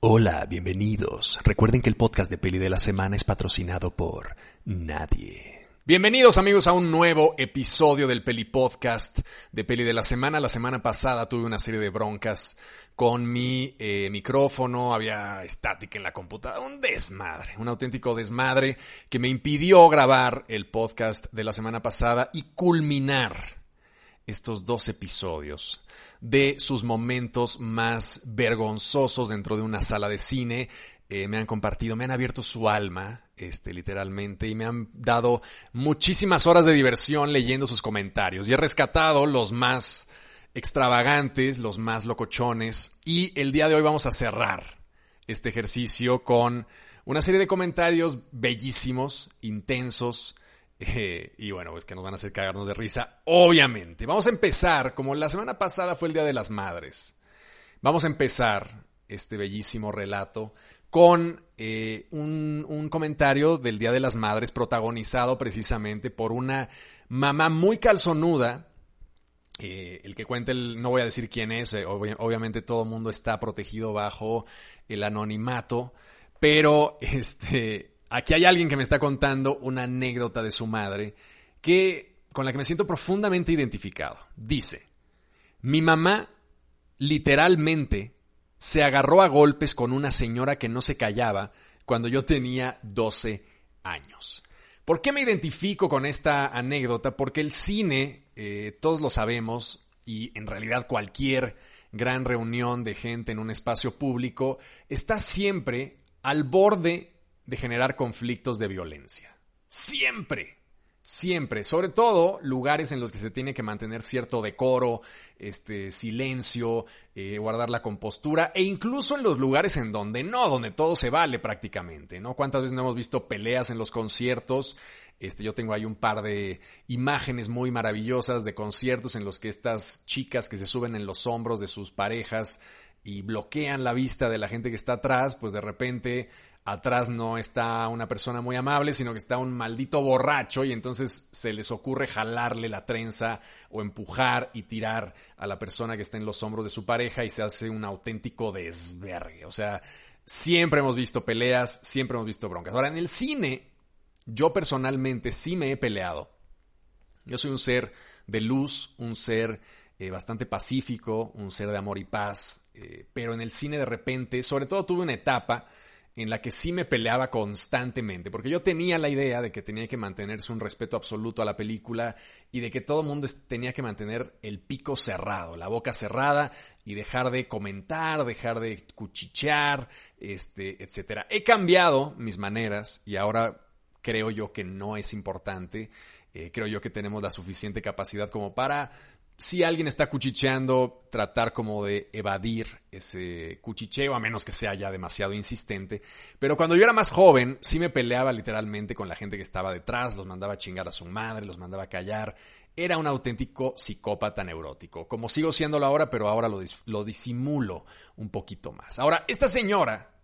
Hola, bienvenidos. Recuerden que el podcast de Peli de la Semana es patrocinado por nadie. Bienvenidos amigos a un nuevo episodio del Peli Podcast de Peli de la Semana. La semana pasada tuve una serie de broncas con mi eh, micrófono, había estática en la computadora, un desmadre, un auténtico desmadre que me impidió grabar el podcast de la semana pasada y culminar estos dos episodios de sus momentos más vergonzosos dentro de una sala de cine. Eh, me han compartido, me han abierto su alma, este, literalmente, y me han dado muchísimas horas de diversión leyendo sus comentarios. Y he rescatado los más extravagantes, los más locochones. Y el día de hoy vamos a cerrar este ejercicio con una serie de comentarios bellísimos, intensos, eh, y bueno, pues que nos van a hacer cagarnos de risa, obviamente. Vamos a empezar, como la semana pasada fue el Día de las Madres, vamos a empezar este bellísimo relato con eh, un, comentario del Día de las Madres protagonizado precisamente por una mamá muy calzonuda. Eh, el que cuente, el, no voy a decir quién es, obviamente todo el mundo está protegido bajo el anonimato, pero este, Aquí hay alguien que me está contando una anécdota de su madre que con la que me siento profundamente identificado. Dice, mi mamá literalmente se agarró a golpes con una señora que no se callaba cuando yo tenía 12 años. ¿Por qué me identifico con esta anécdota? Porque el cine, eh, todos lo sabemos, y en realidad cualquier gran reunión de gente en un espacio público, está siempre al borde de generar conflictos de violencia. Siempre, siempre, sobre todo lugares en los que se tiene que mantener cierto decoro, este, silencio, eh, guardar la compostura, e incluso en los lugares en donde no, donde todo se vale prácticamente, ¿no? ¿Cuántas veces no hemos visto peleas en los conciertos? Este, yo tengo ahí un par de imágenes muy maravillosas de conciertos en los que estas chicas que se suben en los hombros de sus parejas y bloquean la vista de la gente que está atrás, pues de repente atrás no está una persona muy amable, sino que está un maldito borracho y entonces se les ocurre jalarle la trenza o empujar y tirar a la persona que está en los hombros de su pareja y se hace un auténtico desvergue. O sea, siempre hemos visto peleas, siempre hemos visto broncas. Ahora, en el cine, yo personalmente sí me he peleado. Yo soy un ser de luz, un ser eh, bastante pacífico, un ser de amor y paz, eh, pero en el cine de repente, sobre todo tuve una etapa en la que sí me peleaba constantemente, porque yo tenía la idea de que tenía que mantenerse un respeto absoluto a la película y de que todo el mundo tenía que mantener el pico cerrado, la boca cerrada y dejar de comentar, dejar de cuchichear, este, etcétera. He cambiado mis maneras y ahora creo yo que no es importante. Eh, creo yo que tenemos la suficiente capacidad como para si alguien está cuchicheando, tratar como de evadir ese cuchicheo, a menos que sea ya demasiado insistente. Pero cuando yo era más joven, sí me peleaba literalmente con la gente que estaba detrás, los mandaba a chingar a su madre, los mandaba a callar. Era un auténtico psicópata neurótico, como sigo siéndolo ahora, pero ahora lo, lo disimulo un poquito más. Ahora, esta señora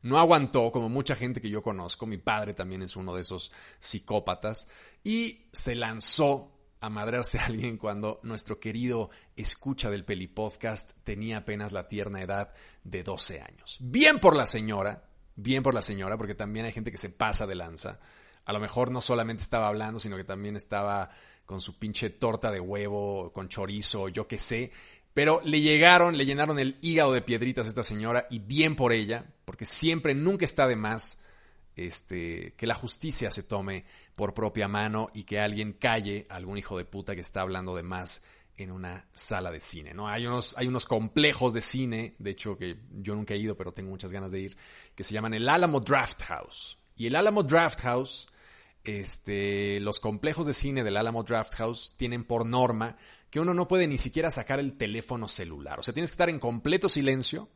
no aguantó, como mucha gente que yo conozco, mi padre también es uno de esos psicópatas, y se lanzó a madrearse a alguien cuando nuestro querido escucha del Peli Podcast tenía apenas la tierna edad de 12 años. Bien por la señora, bien por la señora, porque también hay gente que se pasa de lanza. A lo mejor no solamente estaba hablando, sino que también estaba con su pinche torta de huevo, con chorizo, yo qué sé. Pero le llegaron, le llenaron el hígado de piedritas a esta señora y bien por ella, porque siempre, nunca está de más este, que la justicia se tome por propia mano y que alguien calle a algún hijo de puta que está hablando de más en una sala de cine, ¿no? Hay unos, hay unos complejos de cine, de hecho que yo nunca he ido, pero tengo muchas ganas de ir, que se llaman el Alamo Draft House. Y el Alamo Draft House, este, los complejos de cine del Alamo Draft House tienen por norma que uno no puede ni siquiera sacar el teléfono celular. O sea, tienes que estar en completo silencio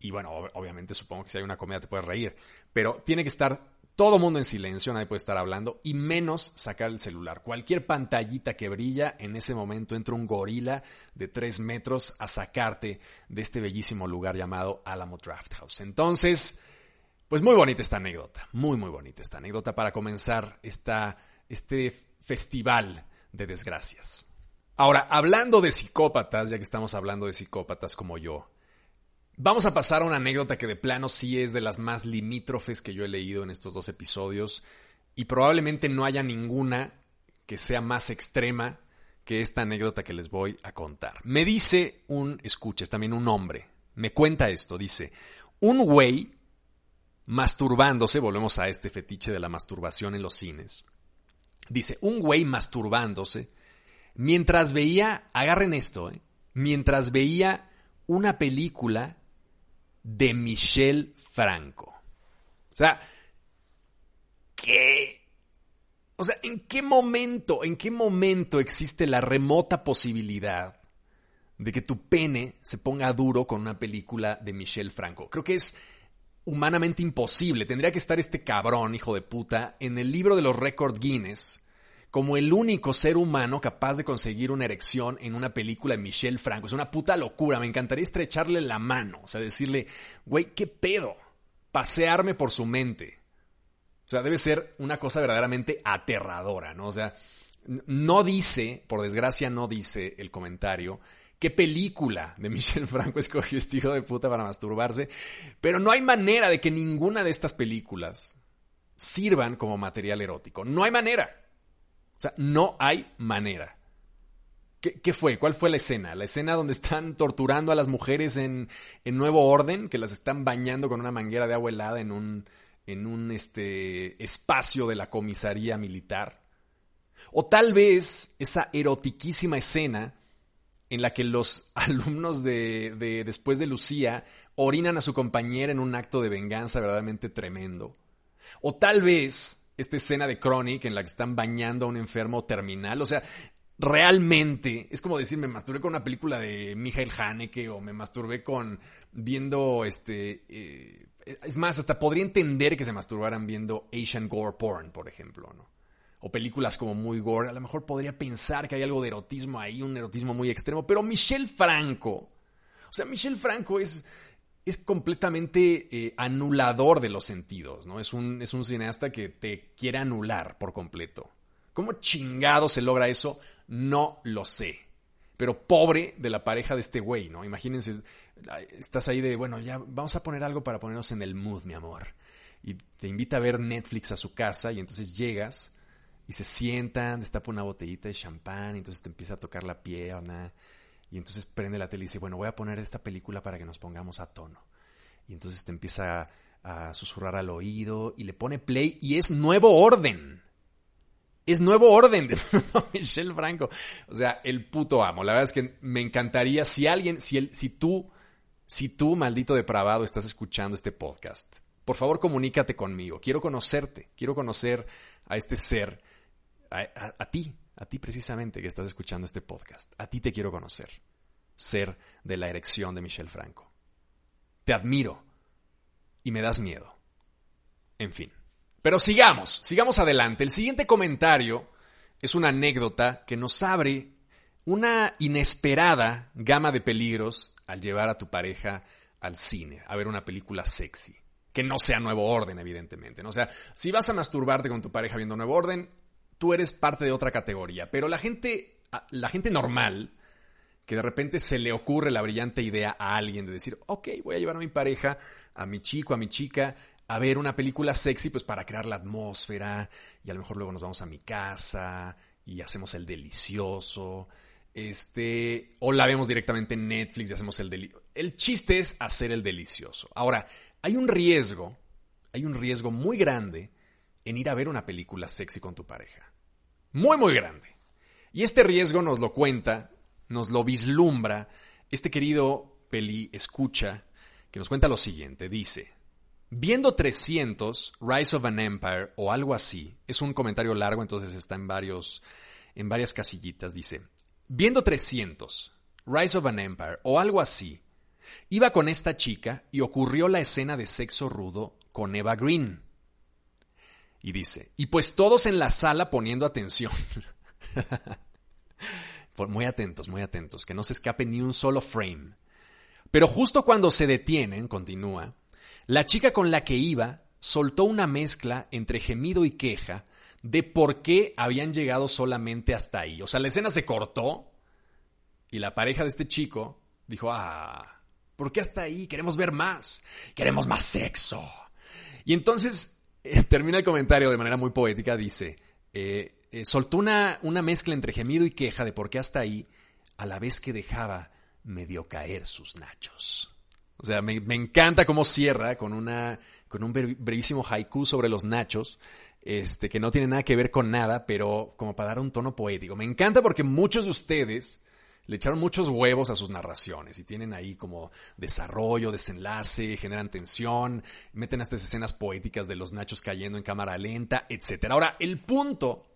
y bueno, obviamente supongo que si hay una comida te puedes reír, pero tiene que estar todo mundo en silencio, nadie puede estar hablando, y menos sacar el celular. Cualquier pantallita que brilla, en ese momento entra un gorila de tres metros a sacarte de este bellísimo lugar llamado Alamo Draft House. Entonces, pues muy bonita esta anécdota, muy, muy bonita esta anécdota para comenzar esta, este festival de desgracias. Ahora, hablando de psicópatas, ya que estamos hablando de psicópatas como yo, Vamos a pasar a una anécdota que de plano sí es de las más limítrofes que yo he leído en estos dos episodios y probablemente no haya ninguna que sea más extrema que esta anécdota que les voy a contar. Me dice un, escuches, también un hombre, me cuenta esto, dice, un güey masturbándose, volvemos a este fetiche de la masturbación en los cines, dice, un güey masturbándose mientras veía, agarren esto, ¿eh? mientras veía una película de Michel Franco. O sea, ¿qué? O sea, ¿en qué momento, en qué momento existe la remota posibilidad de que tu pene se ponga duro con una película de Michel Franco? Creo que es humanamente imposible. Tendría que estar este cabrón, hijo de puta, en el libro de los récords Guinness como el único ser humano capaz de conseguir una erección en una película de Michel Franco. Es una puta locura. Me encantaría estrecharle la mano. O sea, decirle, güey, ¿qué pedo? Pasearme por su mente. O sea, debe ser una cosa verdaderamente aterradora, ¿no? O sea, no dice, por desgracia no dice el comentario, qué película de Michel Franco escogió este hijo de puta para masturbarse, pero no hay manera de que ninguna de estas películas sirvan como material erótico. No hay manera. O sea, no hay manera. ¿Qué, fue? ¿Cuál fue la escena? La escena donde están torturando a las mujeres en, Nuevo Orden, que las están bañando con una manguera de agua helada en un, en un este, espacio de la comisaría militar. O tal vez esa erotiquísima escena en la que los alumnos de después de Lucía orinan a su compañera en un acto de venganza verdaderamente tremendo. O tal vez esta escena de Chronic en la que están bañando a un enfermo terminal. O sea, realmente es como decir, me masturbé con una película de Michael Haneke o me masturbé con viendo este. Eh, es más, hasta podría entender que se masturbaran viendo Asian gore porn, por ejemplo, ¿no? O películas como muy gore. A lo mejor podría pensar que hay algo de erotismo ahí, un erotismo muy extremo. Pero Michelle Franco. O sea, Michelle Franco es es completamente eh, anulador de los sentidos, ¿no? Es un, es un cineasta que te quiere anular por completo. ¿Cómo chingado se logra eso? No lo sé. Pero pobre de la pareja de este güey, ¿no? Imagínense, estás ahí de, bueno, ya vamos a poner algo para ponernos en el mood, mi amor. Y te invita a ver Netflix a su casa y entonces llegas y se sientan, destapa una botellita de champán y entonces te empieza a tocar la pierna y entonces prende la tele y dice, bueno, voy a poner esta película para que nos pongamos a tono. Y entonces te empieza a, susurrar al oído y le pone play y es nuevo orden. Es nuevo orden de Michelle Franco. O sea, el puto amo. La verdad es que me encantaría si alguien, si, el, si tú, si tú, maldito depravado, estás escuchando este podcast, por favor comunícate conmigo. Quiero conocerte. Quiero conocer a este ser, a ti, a ti precisamente que estás escuchando este podcast, a ti te quiero conocer, ser de la erección de Michel Franco. Te admiro y me das miedo. En fin. Pero sigamos, sigamos adelante. El siguiente comentario es una anécdota que nos abre una inesperada gama de peligros al llevar a tu pareja al cine, a ver una película sexy. Que no sea Nuevo Orden, evidentemente. ¿no? O sea, si vas a masturbarte con tu pareja viendo Nuevo Orden, tú eres parte de otra categoría. Pero la gente, la gente normal, que de repente se le ocurre la brillante idea a alguien de decir, ok, voy a llevar a mi pareja, a mi chico, a mi chica, a ver una película sexy, pues para crear la atmósfera, y a lo mejor luego nos vamos a mi casa y hacemos el delicioso. Este, o la vemos directamente en Netflix y hacemos el delicioso. El chiste es hacer el delicioso. Ahora, hay un riesgo, hay un riesgo muy grande en ir a ver una película sexy con tu pareja. Muy, muy grande. Y este riesgo nos lo cuenta, nos lo vislumbra este querido peli escucha, que nos cuenta lo siguiente. Dice, viendo 300, Rise of an Empire o algo así, es un comentario largo, entonces está en, varios, en varias casillitas, dice, viendo 300, Rise of an Empire o algo así, iba con esta chica y ocurrió la escena de sexo rudo con Eva Green. Y dice, y pues todos en la sala poniendo atención. muy atentos, muy atentos, que no se escape ni un solo frame. Pero justo cuando se detienen, continúa, la chica con la que iba soltó una mezcla entre gemido y queja de por qué habían llegado solamente hasta ahí. O sea, la escena se cortó y la pareja de este chico dijo, ah, ¿Por qué hasta ahí? Queremos ver más. Queremos más sexo. Y entonces termina el comentario de manera muy poética. Dice, eh, eh, soltó una, una mezcla entre gemido y queja de por qué hasta ahí, a la vez que dejaba medio caer sus nachos. O sea, me, me encanta cómo cierra con, una, con un brevísimo haiku sobre los nachos, este, que no tiene nada que ver con nada, pero como para dar un tono poético. Me encanta porque muchos de ustedes le echaron muchos huevos a sus narraciones y tienen ahí como desarrollo, desenlace, generan tensión, meten estas escenas poéticas de los nachos cayendo en cámara lenta, etc. Ahora, el punto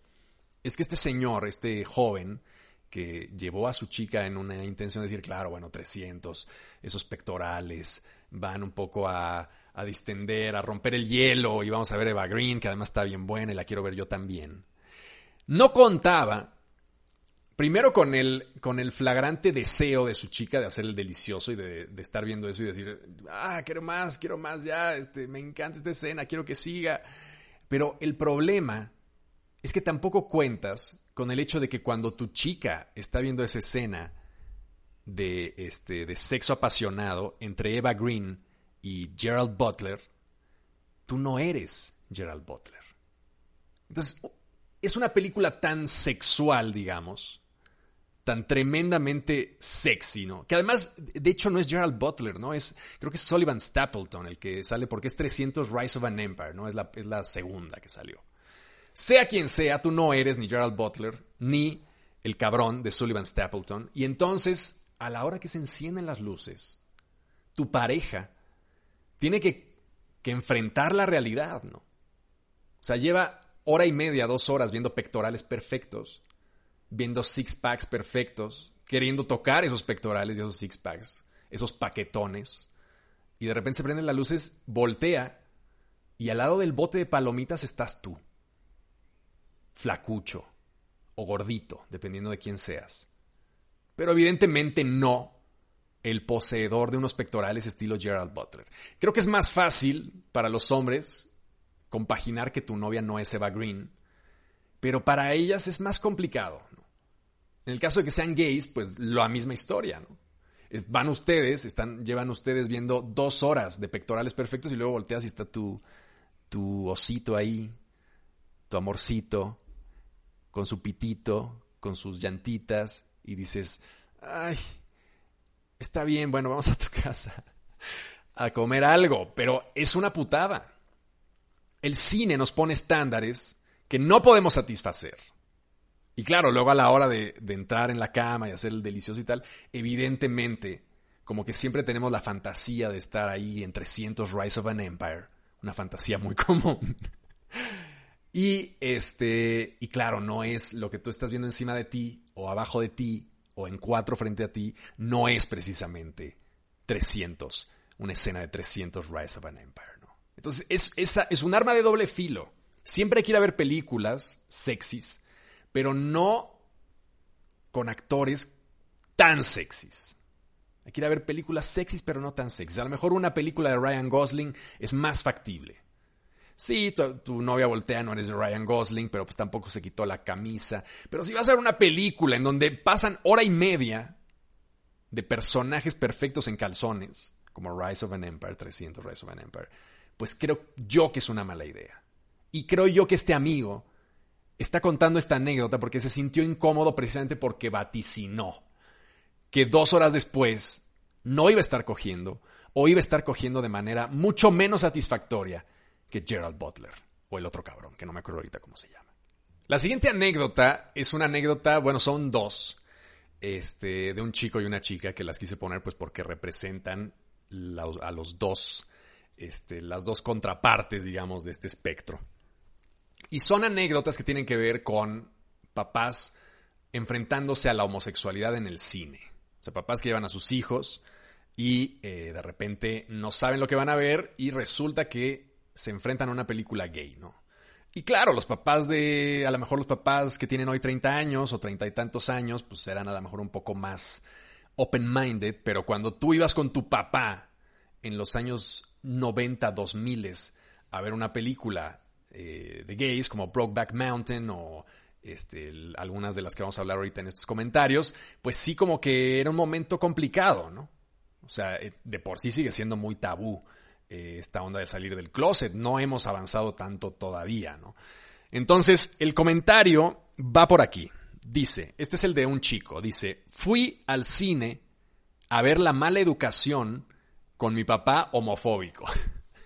es que este señor, este joven, que llevó a su chica en una intención de decir, claro, bueno, 300, esos pectorales van un poco a, a distender, a romper el hielo y vamos a ver Eva Green, que además está bien buena y la quiero ver yo también. No contaba primero con el, con el flagrante deseo de su chica de hacer el delicioso y de, estar viendo eso y decir, ah, quiero más, quiero más, ya, este, me encanta esta escena, quiero que siga. Pero el problema es que tampoco cuentas con el hecho de que cuando tu chica está viendo esa escena de, este, de sexo apasionado entre Eva Green y Gerald Butler, tú no eres Gerald Butler. Entonces, es una película tan sexual, digamos, tan tremendamente sexy, ¿no? Que además, de hecho, no es Gerald Butler, ¿no? Es, creo que es Sullivan Stapleton el que sale porque es 300 Rise of an Empire, ¿no? Es la, es la segunda que salió. Sea quien sea, tú no eres ni Gerald Butler, ni el cabrón de Sullivan Stapleton. Y entonces, a la hora que se encienden las luces, tu pareja tiene que, que enfrentar la realidad, ¿no? O sea, lleva hora y media, dos horas viendo pectorales perfectos viendo six packs perfectos, queriendo tocar esos pectorales y esos six packs, esos paquetones. Y de repente se prenden las luces, voltea y al lado del bote de palomitas estás tú. Flacucho o gordito, dependiendo de quién seas. Pero evidentemente no el poseedor de unos pectorales estilo Gerald Butler. Creo que es más fácil para los hombres compaginar que tu novia no es Eva Green, pero para ellas es más complicado. En el caso de que sean gays, pues la misma historia, ¿no? Van ustedes, están, llevan ustedes viendo dos horas de pectorales perfectos y luego volteas y está tu, tu osito ahí, tu amorcito, con su pitito, con sus llantitas, y dices, ay, está bien, bueno, vamos a tu casa a comer algo, pero es una putada. El cine nos pone estándares que no podemos satisfacer. Y claro, luego a la hora de, entrar en la cama y hacer el delicioso y tal, evidentemente, como que siempre tenemos la fantasía de estar ahí en 300 Rise of an Empire, una fantasía muy común. y este, y claro, no es lo que tú estás viendo encima de ti o abajo de ti o en cuatro frente a ti, no es precisamente 300, una escena de 300 Rise of an Empire, ¿no? Entonces, es, es un arma de doble filo. Siempre hay ver películas sexys pero no con actores tan sexys. Hay que ir a ver películas sexys, pero no tan sexys. A lo mejor una película de Ryan Gosling es más factible. Sí, tu, novia voltea, no eres de Ryan Gosling, pero pues tampoco se quitó la camisa. Pero si vas a ver una película en donde pasan hora y media de personajes perfectos en calzones, como Rise of an Empire, 300 Rise of an Empire, pues creo yo que es una mala idea. Y creo yo que este amigo está contando esta anécdota porque se sintió incómodo precisamente porque vaticinó que dos horas después no iba a estar cogiendo o iba a estar cogiendo de manera mucho menos satisfactoria que Gerald Butler o el otro cabrón, que no me acuerdo ahorita cómo se llama. La siguiente anécdota es una anécdota, bueno, son dos, este, de un chico y una chica que las quise poner pues porque representan a los dos, este, las dos contrapartes, digamos, de este espectro. Y son anécdotas que tienen que ver con papás enfrentándose a la homosexualidad en el cine. O sea, papás que llevan a sus hijos y eh, de repente no saben lo que van a ver y resulta que se enfrentan a una película gay, ¿no? Y claro, los papás de, a lo mejor los papás que tienen hoy 30 años o 30 y tantos años, pues serán a lo mejor un poco más open-minded, pero cuando tú ibas con tu papá en los años 90, 2000 a ver una película eh, de gays como Brokeback Mountain o este, algunas de las que vamos a hablar ahorita en estos comentarios, pues sí como que era un momento complicado, ¿no? O sea, eh, de por sí sigue siendo muy tabú eh, esta onda de salir del closet. No hemos avanzado tanto todavía, ¿no? Entonces, el comentario va por aquí. Dice, este es el de un chico, dice, fui al cine a ver la mala educación con mi papá homofóbico.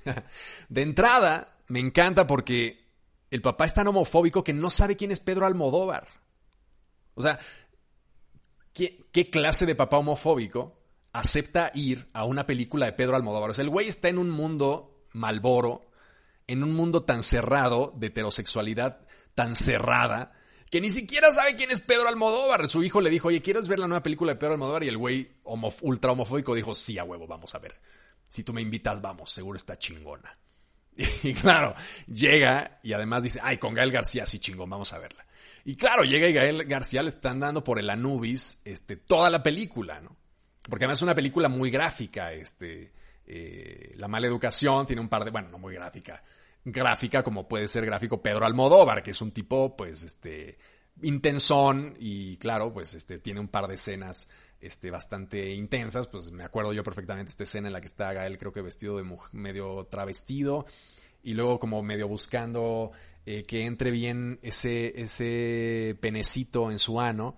de entrada, me encanta porque el papá es tan homofóbico que no sabe quién es Pedro Almodóvar. O sea, ¿qué, clase de papá homofóbico acepta ir a una película de Pedro Almodóvar? O sea, el güey está en un mundo malboro, en un mundo tan cerrado de heterosexualidad tan cerrada que ni siquiera sabe quién es Pedro Almodóvar. Su hijo le dijo, oye, ¿quieres ver la nueva película de Pedro Almodóvar? Y el güey ultra homofóbico dijo, sí, a huevo, vamos a ver. Si tú me invitas, vamos, seguro está chingona. Y claro, llega y además dice, ay, con Gael García, sí, chingón, vamos a verla. Y claro, llega y Gael García le están dando por el Anubis este, toda la película, ¿no? Porque además es una película muy gráfica, este, eh, La mala educación tiene un par de, bueno, no muy gráfica, gráfica como puede ser gráfico Pedro Almodóvar, que es un tipo, pues, este, intensón y claro, pues, este, tiene un par de escenas, este, bastante intensas, pues me acuerdo yo perfectamente esta escena en la que está Gael, creo que vestido de medio travestido y luego como medio buscando eh, que entre bien ese, ese penecito en su ano.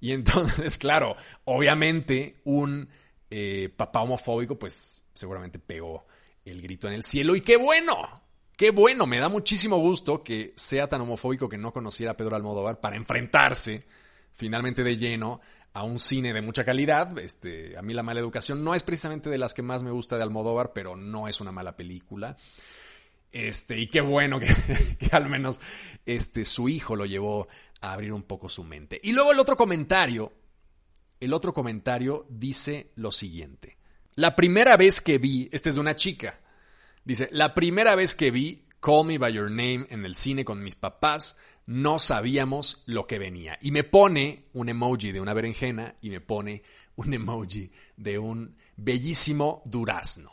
Y entonces, claro, obviamente un eh, papá homofóbico, pues seguramente pegó el grito en el cielo. Y qué bueno, Qué bueno, me da muchísimo gusto que sea tan homofóbico que no conociera a Pedro Almodóvar para enfrentarse finalmente de lleno a un cine de mucha calidad. Este, a mí La mala educación no es precisamente de las que más me gusta de Almodóvar, pero no es una mala película. Este, y qué bueno que, al menos este, su hijo lo llevó a abrir un poco su mente. Y luego el otro comentario, el otro comentario dice lo siguiente. La primera vez que vi, este es de una chica, Dice, la primera vez que vi Call Me By Your Name en el cine con mis papás, no sabíamos lo que venía. Y me pone un emoji de una berenjena y me pone un emoji de un bellísimo durazno.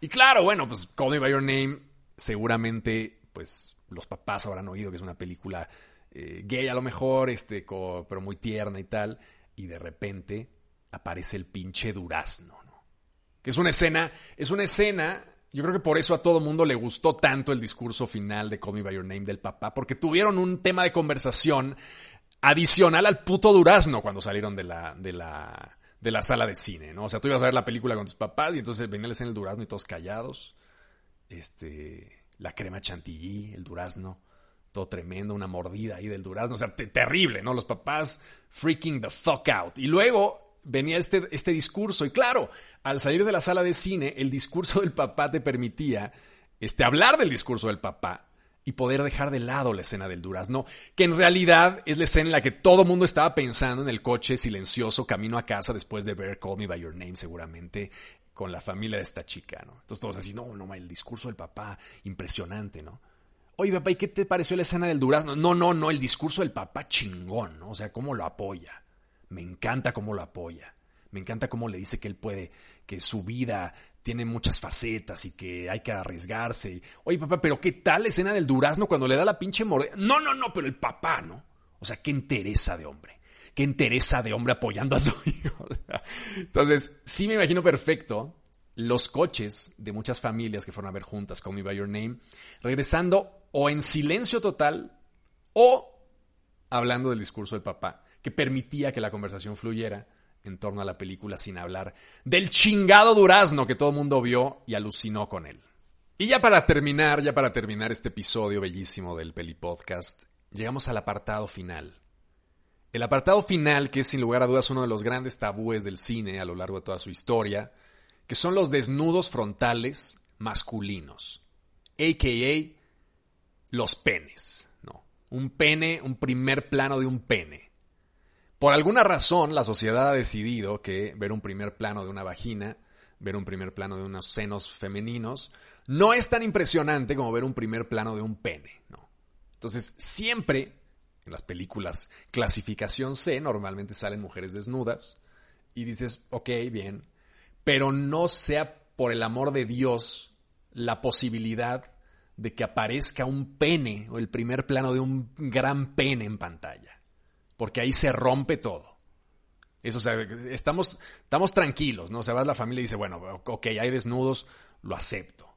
Y claro, bueno, pues Call Me By Your Name, seguramente, pues los papás habrán oído que es una película eh, gay a lo mejor, este, pero muy tierna y tal. Y de repente aparece el pinche durazno, ¿no? Que es una escena, es una escena yo creo que por eso a todo mundo le gustó tanto el discurso final de Call Me By Your Name del papá, porque tuvieron un tema de conversación adicional al puto durazno cuando salieron de la, de la, de la sala de cine, ¿no? O sea, tú ibas a ver la película con tus papás y entonces venía la escena del durazno y todos callados. Este, la crema chantilly, el durazno, todo tremendo, una mordida ahí del durazno, o sea, terrible, ¿no? Los papás freaking the fuck out. Y luego venía este, este discurso. Y claro, al salir de la sala de cine, el discurso del papá te permitía este, hablar del discurso del papá y poder dejar de lado la escena del durazno, que en realidad es la escena en la que todo el mundo estaba pensando en el coche silencioso camino a casa después de ver Call Me By Your Name seguramente con la familia de esta chica, ¿no? Entonces todos así, no, no, el discurso del papá, impresionante, ¿no? Oye, papá, ¿y qué te pareció la escena del durazno? No, no, no, el discurso del papá chingón, ¿no? O sea, cómo lo apoya. Me encanta cómo lo apoya. Me encanta cómo le dice que él puede, que su vida tiene muchas facetas y que hay que arriesgarse. Oye, papá, pero ¿qué tal la escena del durazno cuando le da la pinche mordida? No, no, no, pero el papá, ¿no? O sea, qué interesa de hombre. Qué interesa de hombre apoyando a su hijo. Entonces, sí me imagino perfecto los coches de muchas familias que fueron a ver juntas con Me By Your Name, regresando o en silencio total o hablando del discurso del papá que permitía que la conversación fluyera en torno a la película sin hablar del chingado durazno que todo el mundo vio y alucinó con él. Y ya para terminar, ya para terminar este episodio bellísimo del Peli Podcast, llegamos al apartado final. El apartado final, que es sin lugar a dudas uno de los grandes tabúes del cine a lo largo de toda su historia, que son los desnudos frontales masculinos, a.k.a. los penes, ¿no? Un pene, un primer plano de un pene. Por alguna razón, la sociedad ha decidido que ver un primer plano de una vagina, ver un primer plano de unos senos femeninos, no es tan impresionante como ver un primer plano de un pene. ¿no? Entonces, siempre en las películas clasificación C normalmente salen mujeres desnudas y dices, ok, bien, pero no sea por el amor de Dios la posibilidad de que aparezca un pene o el primer plano de un gran pene en pantalla porque ahí se rompe todo. Eso, o sea, estamos, estamos tranquilos, ¿no? O sea, vas la familia y dice, bueno, ok, hay desnudos, lo acepto.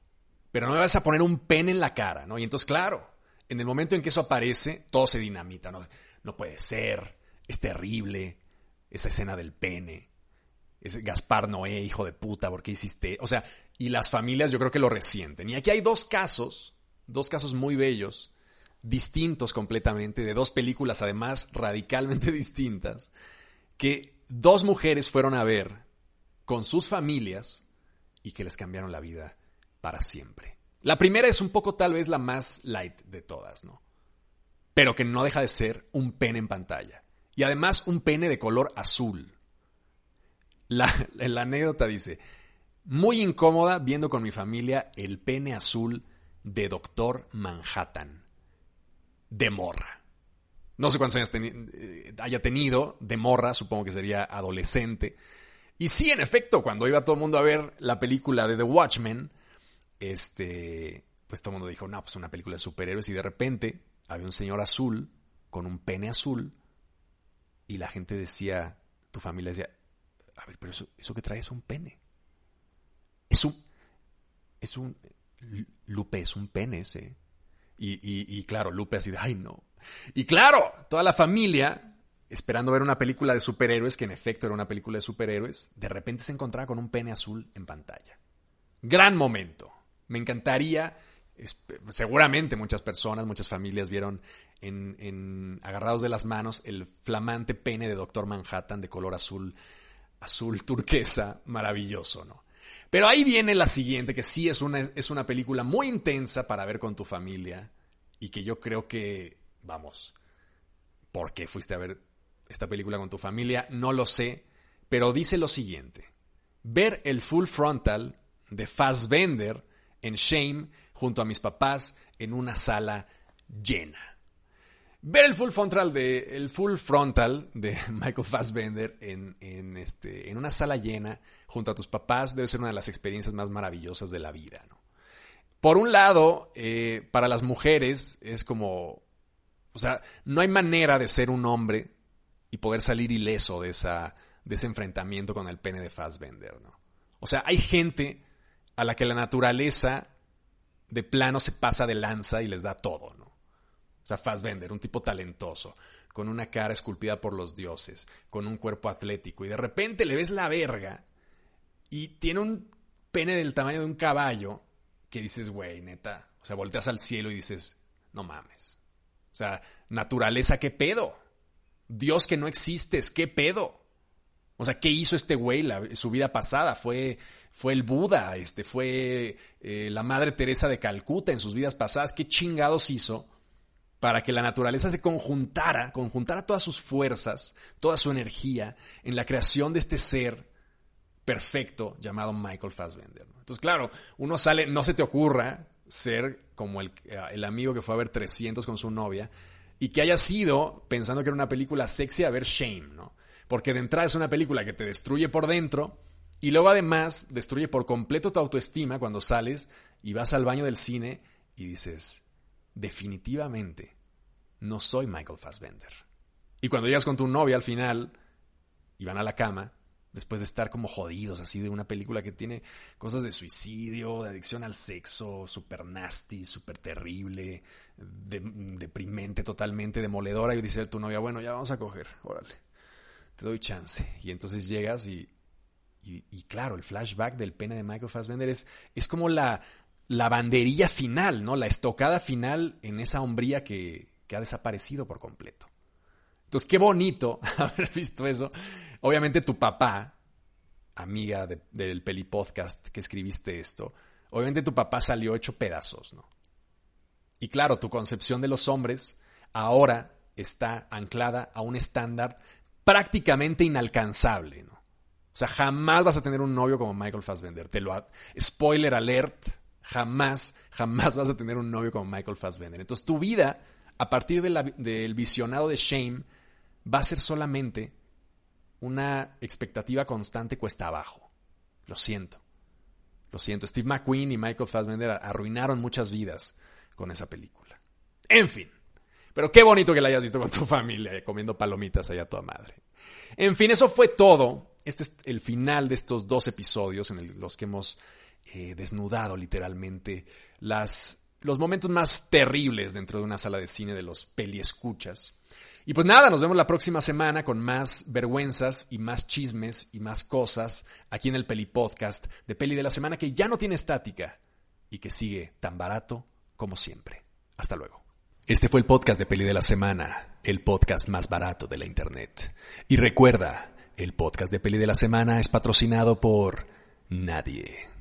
Pero no me vas a poner un pene en la cara, ¿no? Y entonces, claro, en el momento en que eso aparece, todo se dinamita, ¿no? No puede ser, es terrible, esa escena del pene, es Gaspar Noé, hijo de puta, ¿por qué hiciste? O sea, y las familias yo creo que lo resienten. Y aquí hay dos casos, dos casos muy bellos, distintos completamente, de dos películas además radicalmente distintas, que dos mujeres fueron a ver con sus familias y que les cambiaron la vida para siempre. La primera es un poco tal vez la más light de todas, ¿no? Pero que no deja de ser un pene en pantalla. Y además un pene de color azul. La, anécdota dice, muy incómoda viendo con mi familia el pene azul de Doctor Manhattan. De morra. No sé cuántos años eh, haya tenido, de morra, supongo que sería adolescente. Y sí, en efecto, cuando iba todo el mundo a ver la película de The Watchmen, este, pues todo el mundo dijo, no, pues una película de superhéroes y de repente había un señor azul con un pene azul y la gente decía, tu familia decía, a ver, pero eso, eso que trae es un pene. Es un, es un, Lupe es un pene ese. Y, y, y claro, Lupe así de, ay no, y claro, toda la familia, esperando ver una película de superhéroes, que en efecto era una película de superhéroes, de repente se encontraba con un pene azul en pantalla. Gran momento. Me encantaría, seguramente muchas personas, muchas familias vieron en, agarrados de las manos el flamante pene de Doctor Manhattan de color azul, azul turquesa, maravilloso, ¿no? Pero ahí viene la siguiente, que sí es una, es una película muy intensa para ver con tu familia y que yo creo que vamos, ¿por qué fuiste a ver esta película con tu familia? No lo sé, pero dice lo siguiente. Ver el full frontal de Fassbender en Shame junto a mis papás en una sala llena. Ver el full frontal de, el full frontal de Michael Fassbender en, en, este, en una sala llena junto a tus papás debe ser una de las experiencias más maravillosas de la vida. ¿no? Por un lado, eh, para las mujeres es como o sea, no hay manera de ser un hombre y poder salir ileso de, esa, de ese enfrentamiento con el pene de Fassbender, ¿no? O sea, hay gente a la que la naturaleza de plano se pasa de lanza y les da todo, ¿no? O sea, Fassbender, un tipo talentoso, con una cara esculpida por los dioses, con un cuerpo atlético, y de repente le ves la verga y tiene un pene del tamaño de un caballo que dices, güey, neta, o sea, volteas al cielo y dices, no mames. O sea, naturaleza, ¿qué pedo? Dios que no existes, ¿qué pedo? O sea, ¿qué hizo este güey su vida pasada? Fue, fue el Buda, este, fue eh, la Madre Teresa de Calcuta en sus vidas pasadas. ¿Qué chingados hizo para que la naturaleza se conjuntara, conjuntara todas sus fuerzas, toda su energía en la creación de este ser perfecto llamado Michael Fassbender? Entonces, claro, uno sale, no se te ocurra ser como el, el, amigo que fue a ver 300 con su novia y que haya sido, pensando que era una película sexy, a ver Shame, ¿no? Porque de entrada es una película que te destruye por dentro y luego además destruye por completo tu autoestima cuando sales y vas al baño del cine y dices, definitivamente, no soy Michael Fassbender. Y cuando llegas con tu novia al final y van a la cama, después de estar como jodidos así de una película que tiene cosas de suicidio, de adicción al sexo, super nasty, súper terrible, deprimente totalmente, demoledora, y dice tu novia, bueno, ya vamos a coger, órale, te doy chance. Y entonces llegas y, y, claro, el flashback del pene de Michael Fassbender es, es como la, la banderilla final, ¿no? La estocada final en esa hombría que, que ha desaparecido por completo. Entonces, qué bonito haber visto eso. Obviamente tu papá, amiga del Peli Podcast que escribiste esto, obviamente tu papá salió hecho pedazos, ¿no? Y claro, tu concepción de los hombres ahora está anclada a un estándar prácticamente inalcanzable, ¿no? O sea, jamás vas a tener un novio como Michael Fassbender. Te lo Spoiler alert, jamás, jamás vas a tener un novio como Michael Fassbender. Entonces tu vida, a partir del visionado de Shame, va a ser solamente una expectativa constante cuesta abajo. Lo siento. Lo siento. Steve McQueen y Michael Fassbender arruinaron muchas vidas con esa película. En fin. Pero qué bonito que la hayas visto con tu familia, comiendo palomitas allá a toda madre. En fin, eso fue todo. Este es el final de estos dos episodios en los que hemos eh, desnudado literalmente las, los momentos más terribles dentro de una sala de cine de los peliescuchas. Y pues nada, nos vemos la próxima semana con más vergüenzas y más chismes y más cosas aquí en el Peli Podcast de Peli de la Semana que ya no tiene estática y que sigue tan barato como siempre. Hasta luego. Este fue el podcast de Peli de la Semana, el podcast más barato de la Internet. Y recuerda, el podcast de Peli de la Semana es patrocinado por nadie.